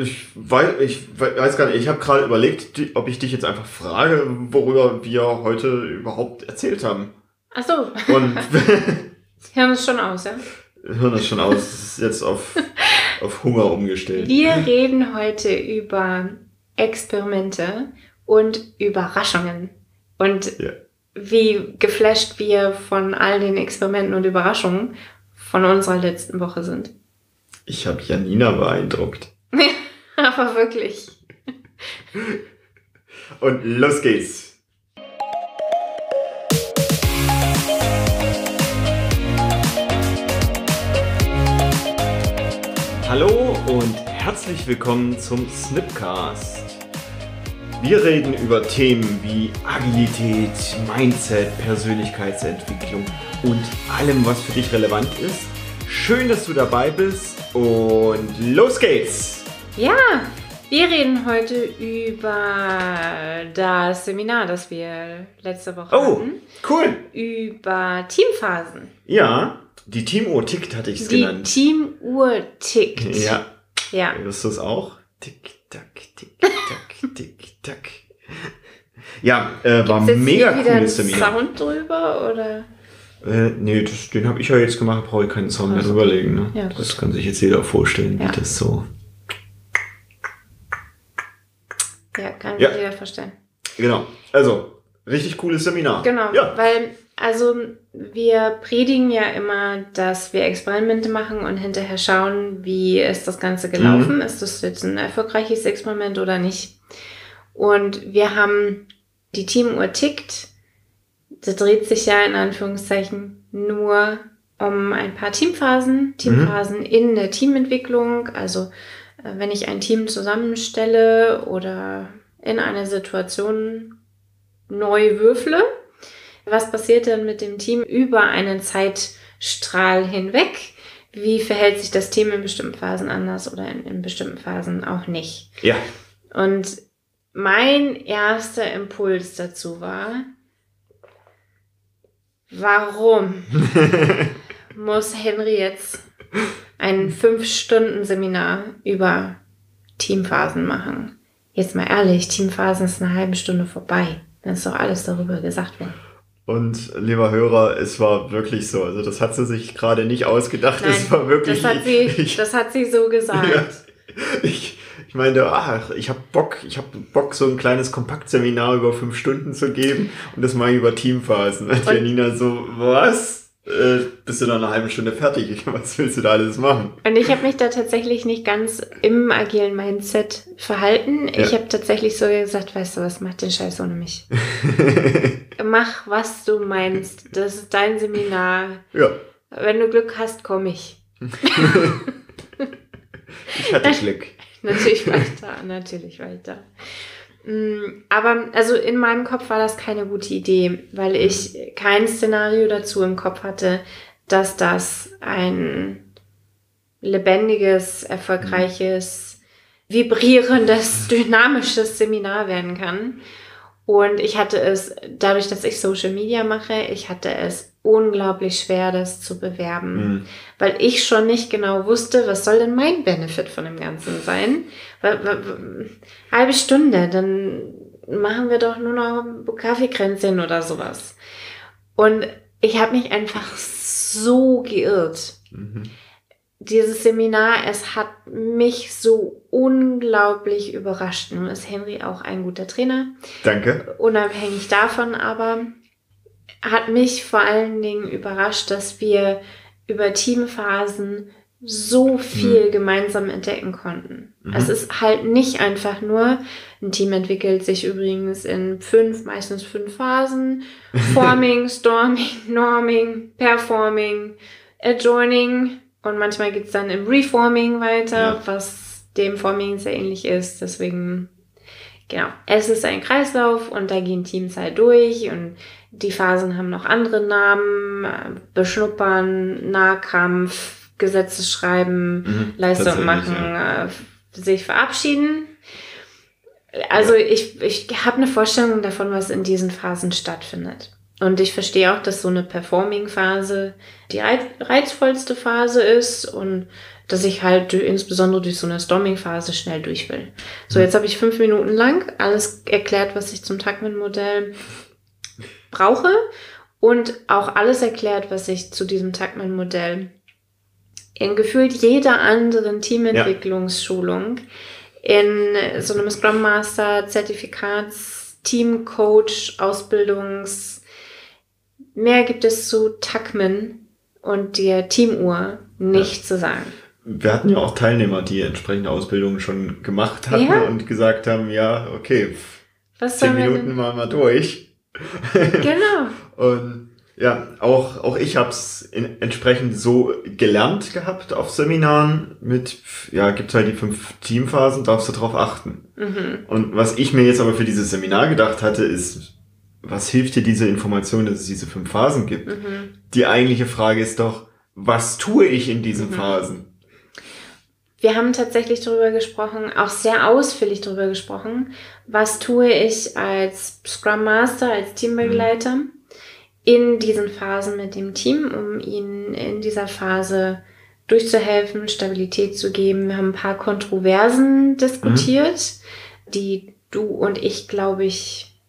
Ich weiß, ich weiß gar nicht, ich habe gerade überlegt, ob ich dich jetzt einfach frage, worüber wir heute überhaupt erzählt haben. Ach so. Und Hören es schon aus, ja? hören das schon aus, es ist jetzt auf, auf Hunger umgestellt. Wir reden heute über Experimente und Überraschungen. Und Ja. wie geflasht wir von all den Experimenten und Überraschungen von unserer letzten Woche sind. Ich habe Janina beeindruckt. Aber wirklich. Und los geht's. Hallo und herzlich willkommen zum Snipcast. Wir reden über Themen wie Agilität, Mindset, Persönlichkeitsentwicklung und allem, was für dich relevant ist. Schön, dass du dabei bist und los geht's! Ja, wir reden heute über das Seminar, das wir letzte Woche Oh, hatten. cool! Über Teamphasen. Ja, die Teamuhr tickt, hatte ich es Die genannt. Teamuhr tickt. Ja, Ja. Hörst du es auch? Tick, tack, tick, tack, tick, tack. Ja, äh, war Ist jetzt mega hier cooles Seminar. Sound drüber oder? Äh, nee, das, den habe ich ja jetzt gemacht, brauche ich keinen Sound mehr drüberlegen. Ne? Ja, das kann sich jetzt jeder vorstellen, Ja. wie das so. Ja, kann Ja. jeder verstehen. Genau. Also, richtig cooles Seminar. Genau, Ja. weil also wir predigen ja immer, dass wir Experimente machen und hinterher schauen, wie ist das Ganze gelaufen. Mhm. Ist das jetzt ein erfolgreiches Experiment oder nicht? Und wir haben die Teamuhr tickt. Das dreht sich ja in Anführungszeichen nur um ein paar Teamphasen, Teamphasen in der Teamentwicklung. Also wenn ich ein Team zusammenstelle oder in einer Situation neu würfle, was passiert denn mit dem Team über einen Zeitstrahl hinweg? Wie verhält sich das Team in bestimmten Phasen anders oder in, in bestimmten Phasen auch nicht? Ja. Und mein erster Impuls dazu war, warum muss Henry jetzt ein Fünf-Stunden-Seminar über Teamphasen machen? Jetzt mal ehrlich, Teamphasen ist eine halbe Stunde vorbei. Dann ist doch alles darüber gesagt worden. Und lieber Hörer, es war wirklich so. Also das hat sie sich gerade nicht ausgedacht. Nein, es war wirklich. Das hat sie, ich, das hat sie so gesagt. Ja, ich, ich meinte, ach, ich habe Bock, ich habe Bock, so ein kleines Kompaktseminar über fünf Stunden zu geben und das mal über Teamphasen. Und Und- Janina so, was? Äh, bist du noch eine halbe Stunde fertig? Was willst du da alles machen? Und ich habe mich da tatsächlich nicht ganz im agilen Mindset verhalten. Ich Ja. habe tatsächlich so gesagt, weißt du was, mach den Scheiß ohne mich. Mach, was du meinst. Das ist dein Seminar. ja, Wenn du Glück hast, komme ich. ich hatte Glück. Natürlich war ich da, natürlich war ich da. Mm, Aber also in meinem Kopf war das keine gute Idee, weil ich kein Szenario dazu im Kopf hatte, dass das ein lebendiges, erfolgreiches, vibrierendes, dynamisches Seminar werden kann. Und ich hatte es, dadurch, dass ich Social Media mache, ich hatte es unglaublich schwer, das zu bewerben Mhm. weil ich schon nicht genau wusste, was soll denn mein Benefit von dem Ganzen sein. Halbe Stunde, dann machen wir doch nur noch Kaffeekränzchen oder sowas. Und ich habe mich einfach so geirrt. Mhm. Dieses Seminar, es hat mich so unglaublich überrascht. Nun ist Henry auch ein guter Trainer Danke. unabhängig davon aber hat mich vor allen Dingen überrascht, dass wir über Teamphasen so viel gemeinsam entdecken konnten. Mhm. Es ist halt nicht einfach nur, ein Team entwickelt sich übrigens in fünf, meistens fünf Phasen. Forming, Storming, Norming, Performing, Adjoining und manchmal geht's dann im Reforming weiter, Ja. was dem Forming sehr ähnlich ist. Deswegen Genau. Es ist ein Kreislauf und da gehen Teams halt durch und die Phasen haben noch andere Namen, Beschnuppern, Nahkampf, Gesetze schreiben, Mhm. Leistung machen, ja. äh, sich verabschieden. Also ich, ich habe eine Vorstellung davon, was in diesen Phasen stattfindet. Und ich verstehe auch, dass so eine Performing-Phase die reizvollste Phase ist und dass ich halt insbesondere durch so eine Storming-Phase schnell durch will. So, jetzt habe ich fünf Minuten lang alles erklärt, was ich zum Tuckman-Modell brauche und auch alles erklärt, was ich zu diesem Tuckman-Modell in gefühlt jeder anderen Teamentwicklungsschulung, ja. in so einem Scrum Master, Zertifikats, Team Coach, Ausbildungs, mehr gibt es zu Tuckman und der Teamuhr nicht ja. zu sagen. Wir hatten ja auch Teilnehmer, die entsprechende Ausbildungen schon gemacht hatten ja. und gesagt haben, ja, okay, Was zehn Minuten mal mal durch. Genau. und ja, auch, auch ich habe es entsprechend so gelernt gehabt auf Seminaren mit, ja, gibt halt die fünf Teamphasen, darfst du drauf achten. Mhm. Und was ich mir jetzt aber für dieses Seminar gedacht hatte, ist, was hilft dir diese Information, dass es diese fünf Phasen gibt? Mhm. Die eigentliche Frage ist doch, was tue ich in diesen mhm. Phasen? Wir haben tatsächlich darüber gesprochen, auch sehr ausführlich darüber gesprochen, was tue ich als Scrum Master, als Teambegleiter mhm. in diesen Phasen mit dem Team, um ihnen in dieser Phase durchzuhelfen, Stabilität zu geben. Wir haben ein paar Kontroversen diskutiert, mhm. die du und ich, glaube ich,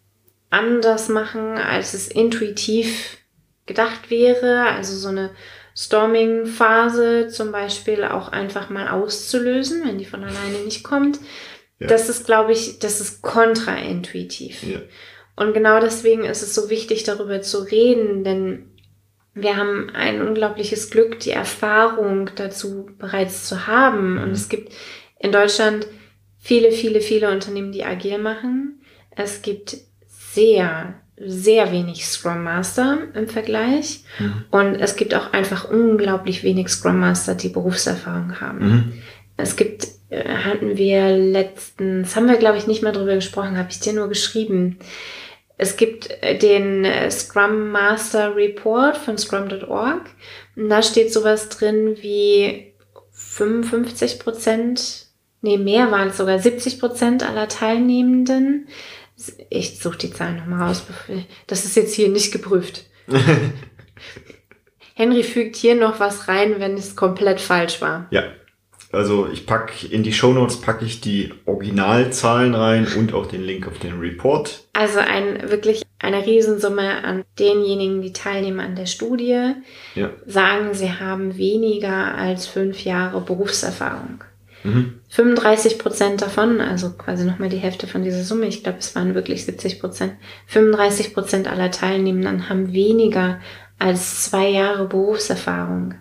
anders machen, als es intuitiv gedacht wäre. Also so eine Storming-Phase zum Beispiel auch einfach mal auszulösen, wenn die von alleine nicht kommt. Ja. Das ist, glaube ich, das ist kontraintuitiv. Ja. Und genau deswegen ist es so wichtig, darüber zu reden, denn wir haben ein unglaubliches Glück, die Erfahrung dazu bereits zu haben. Mhm. Und es gibt in Deutschland viele, viele, viele Unternehmen, die agil machen. Es gibt sehr sehr wenig Scrum Master im Vergleich. Mhm. Und es gibt auch einfach unglaublich wenig Scrum Master, die Berufserfahrung haben. Mhm. Es gibt, äh, hatten wir letztens, haben wir glaube ich nicht mehr drüber gesprochen, habe ich dir nur geschrieben. Es gibt äh, den äh, Scrum Master Report von scrum.org. Und da steht sowas drin wie 55 Prozent, nee, mehr waren es sogar 70 Prozent aller Teilnehmenden ich suche die Zahlen nochmal raus. Das ist jetzt hier nicht geprüft. Henry fügt hier noch was rein, wenn es komplett falsch war. Ja. Also ich packe in die Shownotes packe ich die Originalzahlen rein und auch den Link auf den Report. Also ein wirklich eine Riesensumme an denjenigen, die teilnehmen an der Studie, ja. sagen, sie haben weniger als fünf Jahre Berufserfahrung. 35 Prozent davon, also quasi nochmal die Hälfte von dieser Summe, ich glaube, es waren wirklich 70 Prozent, 35 Prozent aller Teilnehmenden haben weniger als zwei Jahre Berufserfahrung.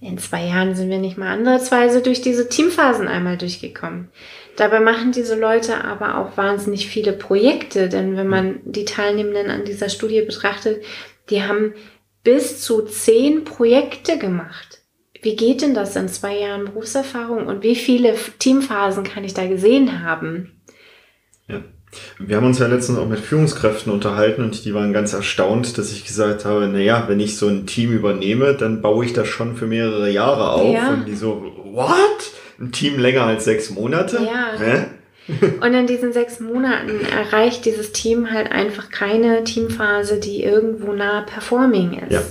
In zwei Jahren sind wir nicht mal andersweise durch diese Teamphasen einmal durchgekommen. Dabei machen diese Leute aber auch wahnsinnig viele Projekte, denn wenn man die Teilnehmenden an dieser Studie betrachtet, die haben bis zu zehn Projekte gemacht. Wie geht denn das in zwei Jahren Berufserfahrung und wie viele Teamphasen kann ich da gesehen haben? Ja. Wir haben uns ja letztens auch mit Führungskräften unterhalten und die waren ganz erstaunt, dass ich gesagt habe, naja, wenn ich so ein Team übernehme, dann baue ich das schon für mehrere Jahre auf. Ja. Und die so, what? Ein Team länger als sechs Monate? Ja. Hä? Und in diesen sechs Monaten erreicht dieses Team halt einfach keine Teamphase, die irgendwo nah performing ist. Ja.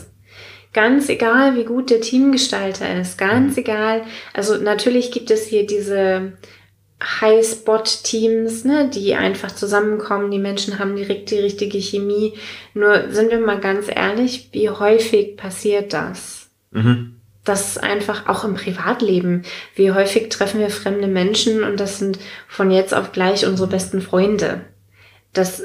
Ganz egal, wie gut der Teamgestalter ist, ganz mhm. egal. Also natürlich gibt es hier diese High-Spot-Teams, ne, die einfach zusammenkommen, die Menschen haben direkt die richtige Chemie. Nur sind wir mal ganz ehrlich, wie häufig passiert das? Mhm. Das einfach auch im Privatleben. Wie häufig treffen wir fremde Menschen und das sind von jetzt auf gleich unsere besten Freunde. Das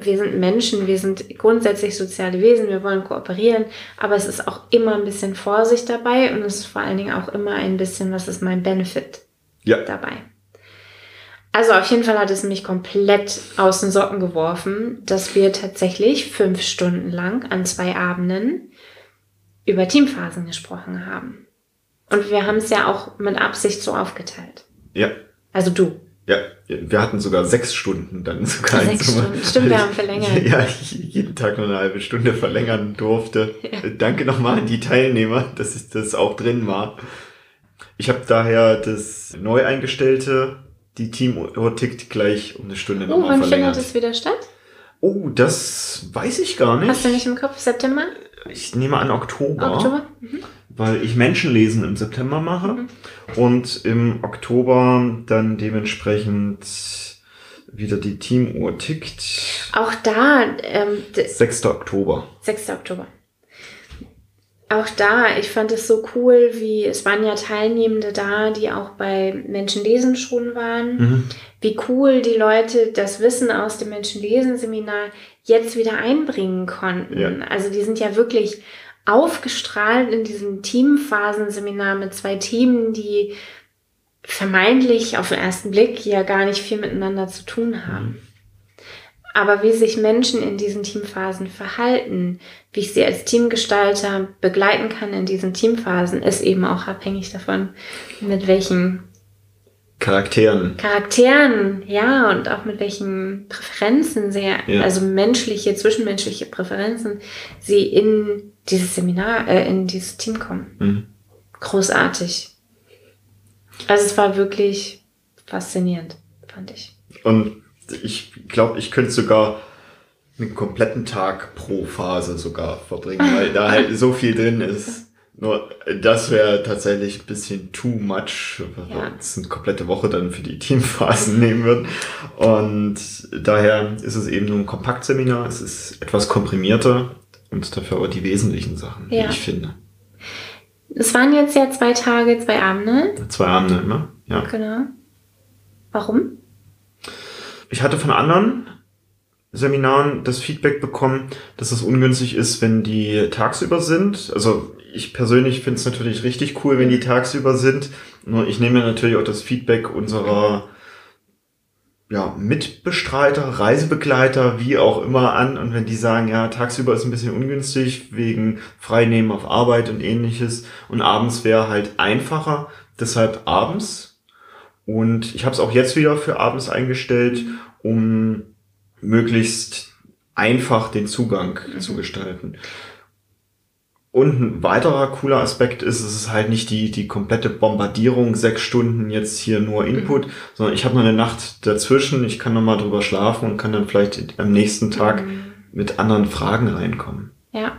wir sind Menschen, wir sind grundsätzlich soziale Wesen, wir wollen kooperieren, aber es ist auch immer ein bisschen Vorsicht dabei und es ist vor allen Dingen auch immer ein bisschen, was ist mein Benefit ja. dabei. Also auf jeden Fall hat es mich komplett aus den Socken geworfen, dass wir tatsächlich fünf Stunden lang an zwei Abenden über Teamphasen gesprochen haben. Und wir haben es ja auch mit Absicht so aufgeteilt. Ja. Also du. Ja, wir hatten sogar sechs Stunden dann sogar. Sechs Stunden. Stimmt, wir haben verlängert. Ja, ich jeden Tag nur eine halbe Stunde verlängern durfte. Ja. Danke nochmal an die Teilnehmer, dass das auch drin war. Ich habe daher das neu eingestellte, die Teamuhr tickt gleich um eine Stunde oh, nochmal verlängert. Oh, wann findet das wieder statt? Oh, das weiß ich gar nicht. Hast du nicht im Kopf? September? Ich nehme an Oktober. Oktober? Mhm. Weil ich Menschenlesen im September mache Mhm. und im Oktober dann dementsprechend wieder die Teamuhr tickt. Auch da, ähm, d- 6. Oktober. 6. Oktober. Auch da, ich fand es so cool, wie es waren ja Teilnehmende da, die auch bei Menschenlesen schon waren. Mhm. Wie cool die Leute das Wissen aus dem Menschenlesen-Seminar jetzt wieder einbringen konnten. Ja. Also die sind ja wirklich aufgestrahlt in diesem Teamphasenseminar mit zwei Themen, die vermeintlich auf den ersten Blick ja gar nicht viel miteinander zu tun haben. Aber wie sich Menschen in diesen Teamphasen verhalten, wie ich sie als Teamgestalter begleiten kann in diesen Teamphasen, ist eben auch abhängig davon, mit welchen Charakteren. Charakteren, ja, und auch mit welchen Präferenzen sie, Ja. also menschliche, zwischenmenschliche Präferenzen, sie in dieses Seminar, äh, in dieses Team kommen. Mhm. Großartig. Also es war wirklich faszinierend, fand ich. Und ich glaube, ich könnte sogar einen kompletten Tag pro Phase sogar verbringen, weil da halt so viel drin ist. Nur das wäre tatsächlich ein bisschen too much, weil wir Ja. uns eine komplette Woche dann für die Teamphasen nehmen würden. Und daher ist es eben nur ein Kompaktseminar. Es ist etwas komprimierter und dafür aber die wesentlichen Sachen, Ja. wie ich finde. Es waren jetzt ja zwei Tage, zwei Abende. Zwei Abende immer, ja. Genau. Warum? Ich hatte von anderen Seminaren das Feedback bekommen, dass es ungünstig ist, wenn die tagsüber sind. Also ich persönlich finde es natürlich richtig cool, wenn die tagsüber sind. Nur ich nehme natürlich auch das Feedback unserer ja, Mitbestreiter, Reisebegleiter, wie auch immer an. Und wenn die sagen, ja, tagsüber ist ein bisschen ungünstig wegen Freinehmen auf Arbeit und ähnliches und abends wäre halt einfacher, deshalb abends. Und ich habe es auch jetzt wieder für abends eingestellt, um möglichst einfach den Zugang zu gestalten. Und ein weiterer cooler Aspekt ist, es ist halt nicht die, die komplette Bombardierung, sechs Stunden jetzt hier nur Input, sondern ich habe noch eine Nacht dazwischen, ich kann noch mal drüber schlafen und kann dann vielleicht am nächsten Tag mit anderen Fragen reinkommen. Ja.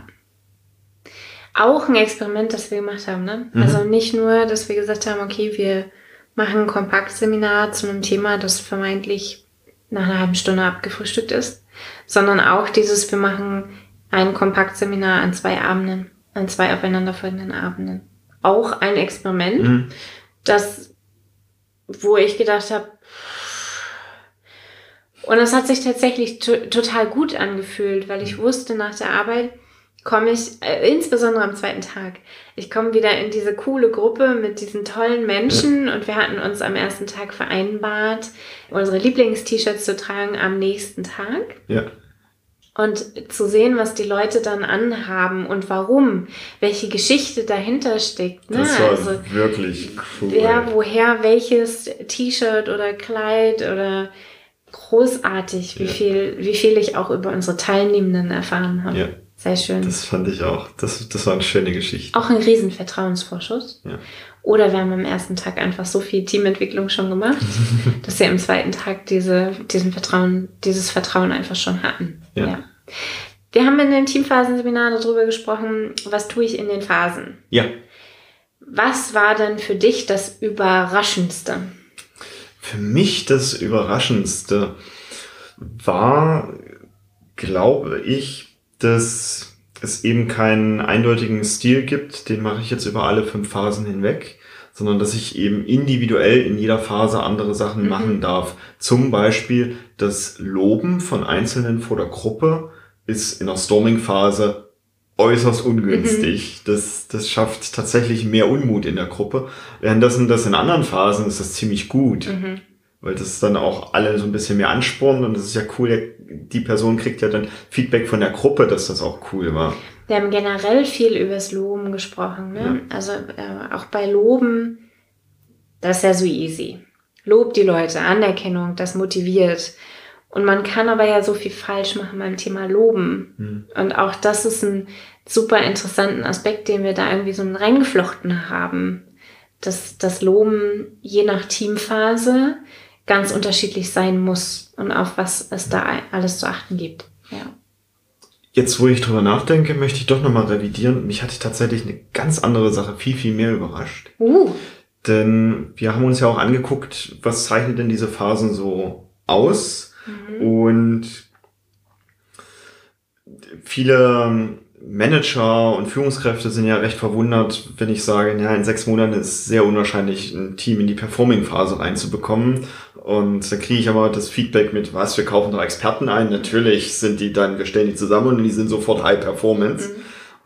Auch ein Experiment, das wir gemacht haben, ne? Mhm. Also nicht nur, dass wir gesagt haben, okay, wir machen ein Kompaktseminar zu einem Thema, das vermeintlich nach einer halben Stunde abgefrühstückt ist, sondern auch dieses, wir machen ein Kompaktseminar an zwei Abenden, an zwei aufeinanderfolgenden Abenden. Auch ein Experiment, Mhm. das, wo ich gedacht habe, und es hat sich tatsächlich to total gut angefühlt, weil ich wusste, nach der Arbeit komme ich, äh, insbesondere am zweiten Tag, ich komme wieder in diese coole Gruppe mit diesen tollen Menschen und wir hatten uns am ersten Tag vereinbart, unsere Lieblingst-T-Shirts zu tragen am nächsten Tag Ja. und zu sehen, was die Leute dann anhaben und warum, welche Geschichte dahinter steckt. Ne? Das war also, wirklich cool. ja, woher welches T-Shirt oder Kleid oder großartig, wie Ja. viel, wie viel ich auch über unsere Teilnehmenden erfahren habe. Ja. Sehr schön. Das fand ich auch. Das, das war eine schöne Geschichte. auch ein riesen Vertrauensvorschuss. Ja. Oder wir haben am ersten Tag einfach so viel Teamentwicklung schon gemacht, dass wir am zweiten Tag diese, diesen Vertrauen, dieses Vertrauen einfach schon hatten. Ja. Wir haben in dem Teamphasenseminar darüber gesprochen, was tue ich in den Phasen. Ja. Was war denn für dich das Überraschendste? Für mich das Überraschendste war, glaube ich, dass es eben keinen eindeutigen Stil gibt, den mache ich jetzt über alle fünf Phasen hinweg, sondern dass ich eben individuell in jeder Phase andere Sachen Mhm. machen darf. Zum Beispiel das Loben von Einzelnen vor der Gruppe ist in der Storming-Phase äußerst ungünstig. Das, das schafft tatsächlich mehr Unmut in der Gruppe. Währenddessen das in anderen Phasen ist das ziemlich gut. Mhm. Weil das dann auch alle so ein bisschen mehr anspornt und das ist ja cool, die Person kriegt ja dann Feedback von der Gruppe, dass das auch cool war. Wir haben generell viel übers Loben gesprochen. Ne? Also äh, auch bei Loben, das ist ja so easy. Lob die Leute, Anerkennung, das motiviert. Und man kann aber ja so viel falsch machen beim Thema Loben. Hm. Und auch das ist ein super interessanten Aspekt, den wir da irgendwie so reingeflochten haben. Dass das Loben je nach Teamphase ganz unterschiedlich sein muss und auf was es da alles zu achten gibt. Ja. Jetzt, wo ich drüber nachdenke, möchte ich doch nochmal revidieren. Mich hatte tatsächlich eine ganz andere Sache viel, viel mehr überrascht. Uh, Denn wir haben uns ja auch angeguckt, was zeichnet denn diese Phasen so aus? Und viele Manager und Führungskräfte sind ja recht verwundert, wenn ich sage, ja, in sechs Monaten ist sehr unwahrscheinlich, ein Team in die Performing-Phase reinzubekommen. Und da kriege ich aber das Feedback mit, was, wir kaufen doch Experten ein. Natürlich sind die dann, wir stellen die zusammen und die sind sofort High Performance.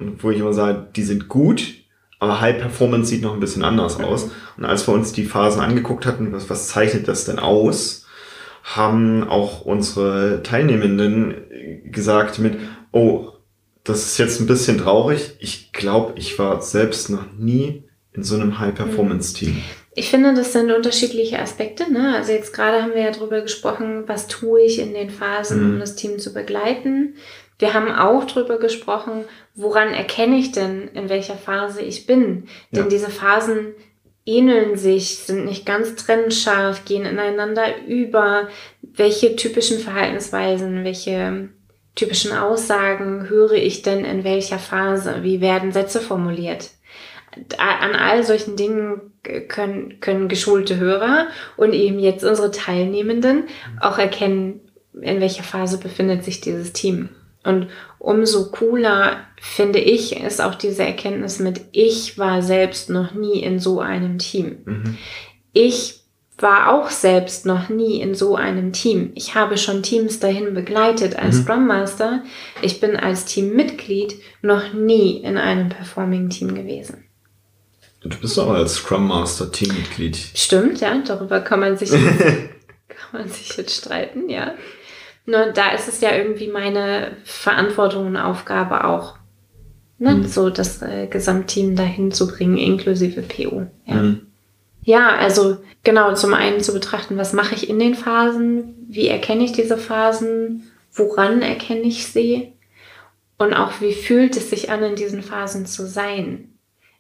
Und wo ich immer sage, die sind gut, aber High Performance sieht noch ein bisschen anders aus. Und als wir uns die Phasen angeguckt hatten, was, was zeichnet das denn aus, haben auch unsere Teilnehmenden gesagt mit, oh, das ist jetzt ein bisschen traurig. Ich glaube, ich war selbst noch nie in so einem High-Performance-Team. Ich finde, das sind unterschiedliche Aspekte. Ne? Also jetzt gerade haben wir ja darüber gesprochen, was tue ich in den Phasen, Mhm. um das Team zu begleiten. Wir haben auch darüber gesprochen, woran erkenne ich denn, in welcher Phase ich bin. Denn Ja. diese Phasen ähneln sich, sind nicht ganz trennscharf, gehen ineinander über. Welche typischen Verhaltensweisen, welche typischen Aussagen höre ich denn in welcher Phase? Wie werden Sätze formuliert? an all solchen Dingen können, können geschulte Hörer und eben jetzt unsere Teilnehmenden auch erkennen, in welcher Phase befindet sich dieses Team. Und umso cooler, finde ich, ist auch diese Erkenntnis mit, ich war selbst noch nie in so einem Team. Mhm. Ich war auch selbst noch nie in so einem Team. Ich habe schon Teams dahin begleitet als Mhm. Scrum Master. Ich bin als Teammitglied noch nie in einem Performing-Team gewesen. Du bist aber als Scrum Master Teammitglied. Stimmt, ja, darüber kann man sich, kann man sich jetzt streiten, ja. Nur da ist es ja irgendwie meine Verantwortung und Aufgabe auch, ne, Mhm. so das äh, Gesamtteam dahin zu bringen, inklusive PO. Ja. Mhm. Ja, also genau, zum einen zu betrachten, was mache ich in den Phasen, wie erkenne ich diese Phasen, woran erkenne ich sie und auch wie fühlt es sich an, in diesen Phasen zu sein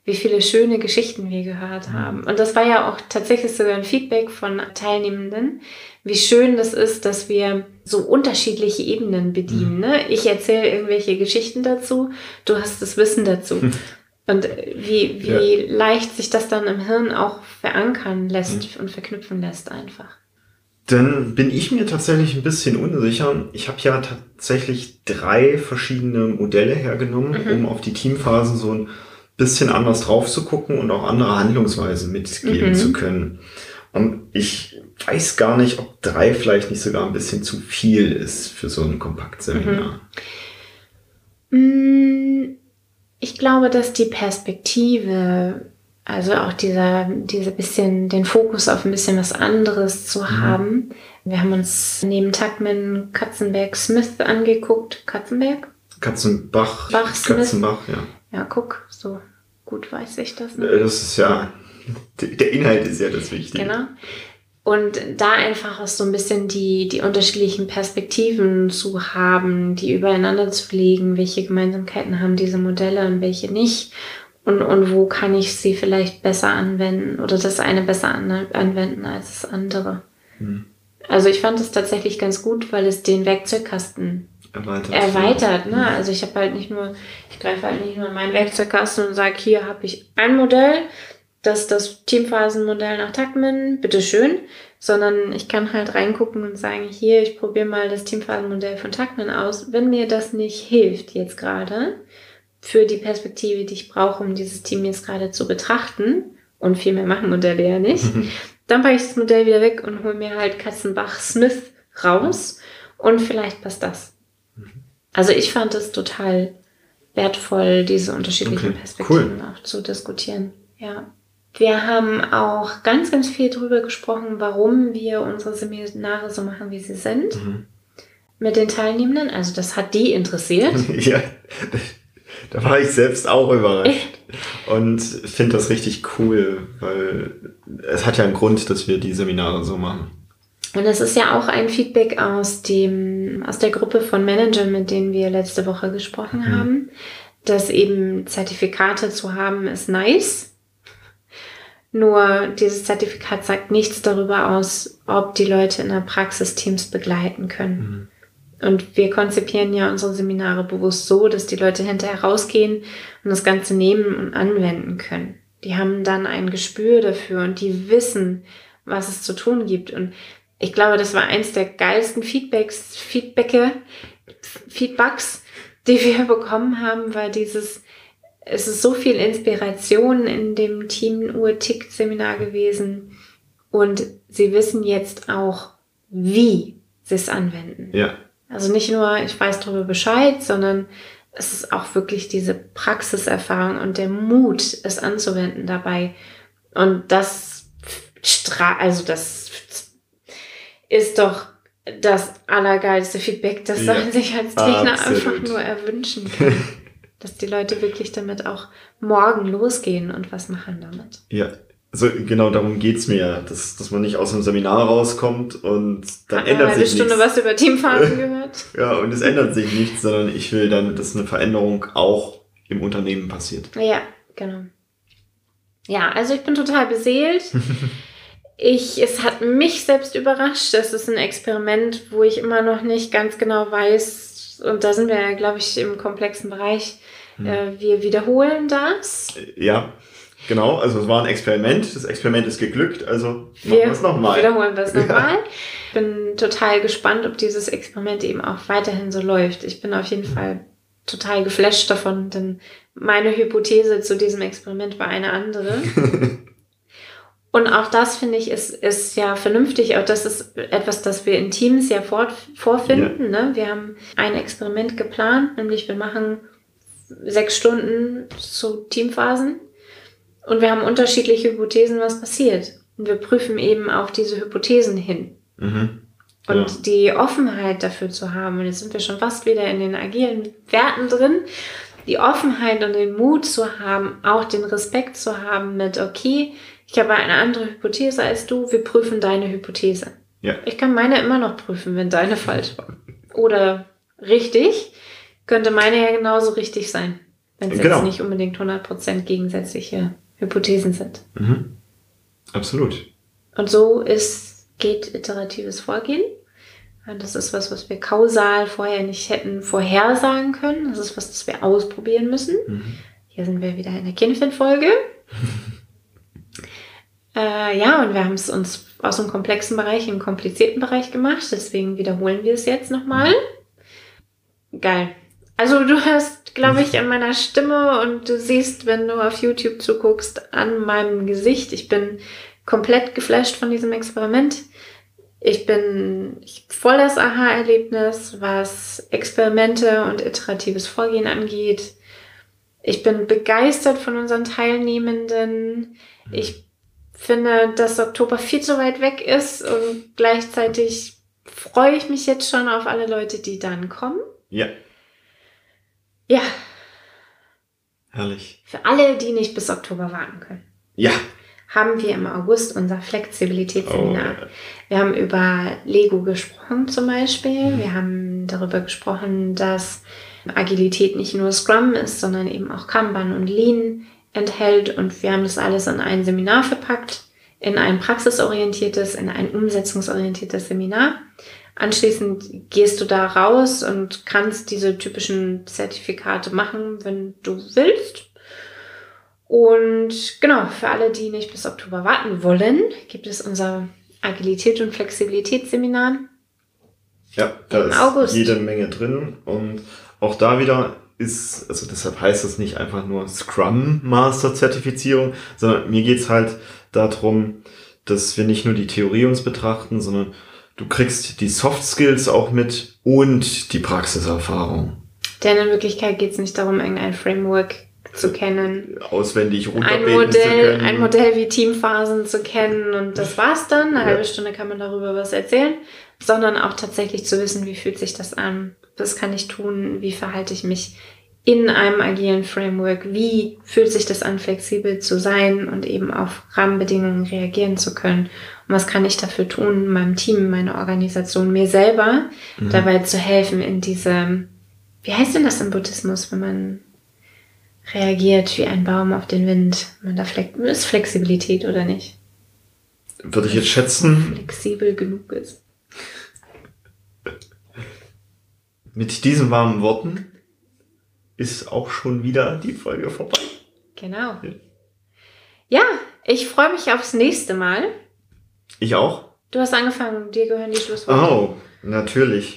wie viele schöne Geschichten wir gehört haben. Und das war ja auch tatsächlich sogar ein Feedback von Teilnehmenden, wie schön das ist, dass wir so unterschiedliche Ebenen bedienen. Ne? Ich erzähle irgendwelche Geschichten dazu, du hast das Wissen dazu. Und wie, wie leicht sich das dann im Hirn auch verankern lässt und verknüpfen lässt einfach. Dann bin ich mir tatsächlich ein bisschen unsicher. Ich habe ja tatsächlich drei verschiedene Modelle hergenommen, um auf die Teamphasen so ein bisschen anders drauf zu gucken und auch andere Handlungsweisen mitgeben Mhm. zu können. Und ich weiß gar nicht, ob drei vielleicht nicht sogar ein bisschen zu viel ist für so ein Kompaktseminar. Mm, Ich glaube, dass die Perspektive, also auch dieser, diese bisschen, den Fokus auf ein bisschen was anderes zu haben. Wir haben uns neben Tuckman Katzenberg Smith angeguckt. Katzenberg? Katzenbach, Bach, Smith. Katzenbach, ja. Ja, guck, so gut weiß ich das. Äh, Das ist ja, der Inhalt ist ja das Wichtige. Genau. Und da einfach auch so ein bisschen die, die unterschiedlichen Perspektiven zu haben, die übereinander zu legen, welche Gemeinsamkeiten haben diese Modelle und welche nicht. Und, und wo kann ich sie vielleicht besser anwenden oder das eine besser an, anwenden als das andere. Hm. Also ich fand es tatsächlich ganz gut, weil es den Werkzeugkasten Erweitert. erweitert. Ne? Also ich habe halt nicht nur, ich greife halt nicht nur in meinen Werkzeugkasten und sage, hier habe ich ein Modell, das ist das Teamphasenmodell nach Tuckman, bitteschön, sondern ich kann halt reingucken und sagen, hier, ich probiere mal das Teamphasenmodell von Tuckman aus. Wenn mir das nicht hilft jetzt gerade, für die Perspektive, die ich brauche, um dieses Team jetzt gerade zu betrachten, und viel mehr machen Modelle ja nicht, dann packe ich das Modell wieder weg und hole mir halt Katzenbach Smith raus und vielleicht passt das. Also ich fand es total wertvoll, diese unterschiedlichen Okay, Perspektiven auch zu diskutieren. Ja. Wir haben auch ganz, ganz viel darüber gesprochen, warum wir unsere Seminare so machen, wie sie sind. Mhm. Mit den Teilnehmenden. Also das hat die interessiert. ja, da war ich selbst auch überrascht. Und finde das richtig cool, weil es hat ja einen Grund, dass wir die Seminare so machen. Und es ist ja auch ein Feedback aus dem, aus der Gruppe von Managern, mit denen wir letzte Woche gesprochen Mhm. haben, dass eben Zertifikate zu haben ist nice. Nur dieses Zertifikat sagt nichts darüber aus, ob die Leute in der Praxis Teams begleiten können. Und wir konzipieren ja unsere Seminare bewusst so, dass die Leute hinterher rausgehen und das Ganze nehmen und anwenden können. Die haben dann ein Gespür dafür und die wissen, was es zu tun gibt. Und ich glaube, das war eins der geilsten Feedbacks, Feedbacke, Feedbacks, die wir bekommen haben, weil dieses, es ist so viel Inspiration in dem Team Uhr Tick Seminar gewesen. Und sie wissen jetzt auch, wie sie es anwenden. Ja. Also nicht nur, ich weiß darüber Bescheid, sondern es ist auch wirklich diese Praxiserfahrung und der Mut, es anzuwenden dabei. Und das stra also das ist doch das allergeilste Feedback, das ja, man sich als Trainer absolut. einfach nur erwünschen kann. dass die Leute wirklich damit auch morgen losgehen und was machen damit. Ja, also genau darum geht's mir ja, dass, dass man nicht aus einem Seminar rauskommt und dann Hat ändert sich nichts. eine Stunde was über Teamphasen gehört. ja, und es ändert sich nichts, sondern ich will dann, dass eine Veränderung auch im Unternehmen passiert. Ja, genau. Ja, also ich bin total beseelt. ich, es hat mich selbst überrascht. Das ist ein Experiment, wo ich immer noch nicht ganz genau weiß, und da sind wir ja, glaube ich, im komplexen Bereich. Hm. Äh, wir wiederholen das. Ja. Genau, also es war ein Experiment. Das Experiment ist geglückt, also machen wir es nochmal. Wiederholen wir es nochmal. Ich bin total gespannt, ob dieses Experiment eben auch weiterhin so läuft. Ich bin auf jeden Fall total geflasht davon, denn meine Hypothese zu diesem Experiment war eine andere. Und auch das finde ich ist, ist ja vernünftig. Auch das ist etwas, das wir in Teams ja fort, vorfinden. Ja. Ne? Wir haben ein Experiment geplant, nämlich wir machen sechs Stunden zu Teamphasen und wir haben unterschiedliche Hypothesen, was passiert. Und wir prüfen eben auf diese Hypothesen hin. Mhm. Und ja. die Offenheit dafür zu haben, und jetzt sind wir schon fast wieder in den agilen Werten drin, die Offenheit und den Mut zu haben, auch den Respekt zu haben mit, okay, ich habe eine andere Hypothese als du, wir prüfen deine Hypothese. Ja. Ich kann meine immer noch prüfen, wenn deine falsch war. Oder richtig, könnte meine ja genauso richtig sein, wenn es genau. jetzt nicht unbedingt 100% gegensätzliche Hypothesen sind. Mhm. Absolut. Und so ist, geht iteratives Vorgehen. Das ist was, was wir kausal vorher nicht hätten vorhersagen können. Das ist was, das wir ausprobieren müssen. Mhm. Hier sind wir wieder in der Kinfin-Folge. äh, ja, und wir haben es uns aus einem komplexen Bereich in einen komplizierten Bereich gemacht. Deswegen wiederholen wir es jetzt nochmal. Geil. Also du hörst, glaube ich, an meiner Stimme und du siehst, wenn du auf YouTube zuguckst, an meinem Gesicht. Ich bin komplett geflasht von diesem Experiment. Ich bin voll das Aha-Erlebnis, was Experimente und iteratives Vorgehen angeht. Ich bin begeistert von unseren Teilnehmenden. Ich finde, dass Oktober viel zu weit weg ist und gleichzeitig freue ich mich jetzt schon auf alle Leute, die dann kommen. Ja. Ja. Herrlich. Für alle, die nicht bis Oktober warten können. Ja. Haben wir im August unser Flexibilitätsseminar. Oh. Wir haben über Lego gesprochen zum Beispiel. Mhm. Wir haben darüber gesprochen, dass Agilität nicht nur Scrum ist, sondern eben auch Kanban und Lean enthält. Und wir haben das alles in ein Seminar verpackt, in ein praxisorientiertes, in ein umsetzungsorientiertes Seminar. Anschließend gehst du da raus und kannst diese typischen Zertifikate machen, wenn du willst. Und genau, für alle, die nicht bis Oktober warten wollen, gibt es unser Agilität und Flexibilitätsseminar. Ja, da ist August. jede Menge drin. Und auch da wieder ist, also deshalb heißt es nicht einfach nur Scrum Master Zertifizierung, sondern mir geht's halt darum, dass wir nicht nur die Theorie uns betrachten, sondern du kriegst die Soft Skills auch mit und die Praxiserfahrung. Denn in Wirklichkeit geht es nicht darum, irgendein Framework zu kennen. Auswendig runterbeten ein Modell, zu können. Ein Modell wie Teamphasen zu kennen und das war's dann. Eine ja. halbe Stunde kann man darüber was erzählen. Sondern auch tatsächlich zu wissen, wie fühlt sich das an? Was kann ich tun? Wie verhalte ich mich in einem agilen Framework? Wie fühlt sich das an, flexibel zu sein und eben auf Rahmenbedingungen reagieren zu können? Und was kann ich dafür tun, meinem Team, meiner Organisation, mir selber mhm. dabei zu helfen in diese, wie heißt denn das im Buddhismus, wenn man reagiert wie ein Baum auf den Wind? Man da flex ist Flexibilität oder nicht? Würde ich jetzt schätzen. Flexibel genug ist. mit diesen warmen Worten ist auch schon wieder die Folge vorbei. Genau. Ja, ich freue mich aufs nächste Mal. Ich auch. Du hast angefangen, dir gehören die Schlussworte. Oh, natürlich.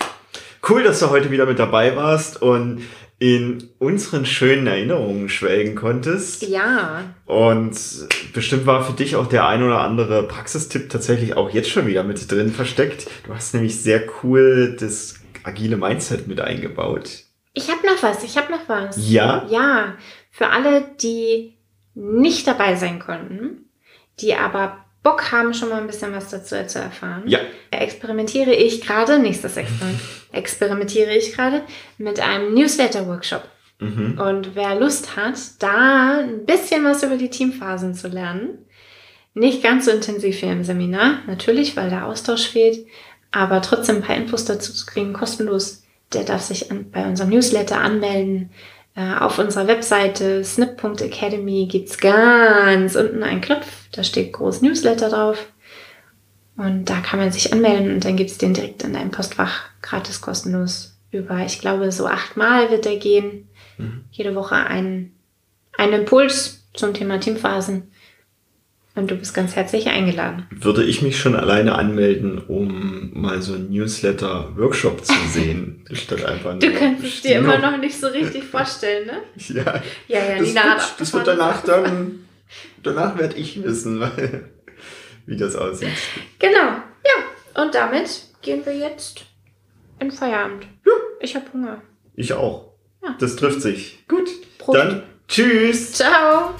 Cool, dass du heute wieder mit dabei warst und in unseren schönen Erinnerungen schwelgen konntest. Ja. Und bestimmt war für dich auch der ein oder andere Praxistipp tatsächlich auch jetzt schon wieder mit drin versteckt. Du hast nämlich sehr cool das agile Mindset mit eingebaut. Ich habe noch was, ich habe noch was. Ja? Ja, für alle, die nicht dabei sein konnten, die aber Bock haben, schon mal ein bisschen was dazu zu erfahren, Ja. experimentiere ich gerade, nächstes Experiment, experimentiere ich gerade mit einem Newsletter-Workshop. Mhm. Und wer Lust hat, da ein bisschen was über die Teamphasen zu lernen, nicht ganz so intensiv wie im Seminar, natürlich, weil der Austausch fehlt, aber trotzdem ein paar Infos dazu zu kriegen, kostenlos, der darf sich an, bei unserem Newsletter anmelden. Äh, auf unserer Webseite snip.academy gibt's ganz unten einen Knopf, da steht groß Newsletter drauf. Und da kann man sich anmelden und dann gibt's den direkt in deinem Postfach gratis kostenlos über, ich glaube, so achtmal wird der gehen. Jede Woche ein, ein Impuls zum Thema Teamphasen. Und du bist ganz herzlich eingeladen. Würde ich mich schon alleine anmelden, um mal so einen Newsletter-Workshop zu sehen, statt einfach nur. Du kannst es dir immer noch nicht so richtig vorstellen, ne? Ja, Ja, ja, das, Nina hat wird, das wird danach dann. Danach werde ich wissen, wie das aussieht. Genau, ja. Und damit gehen wir jetzt in Feierabend. Ich habe Hunger. Ich auch. Ja. Das trifft sich. Gut. Prost. Dann tschüss. Ciao.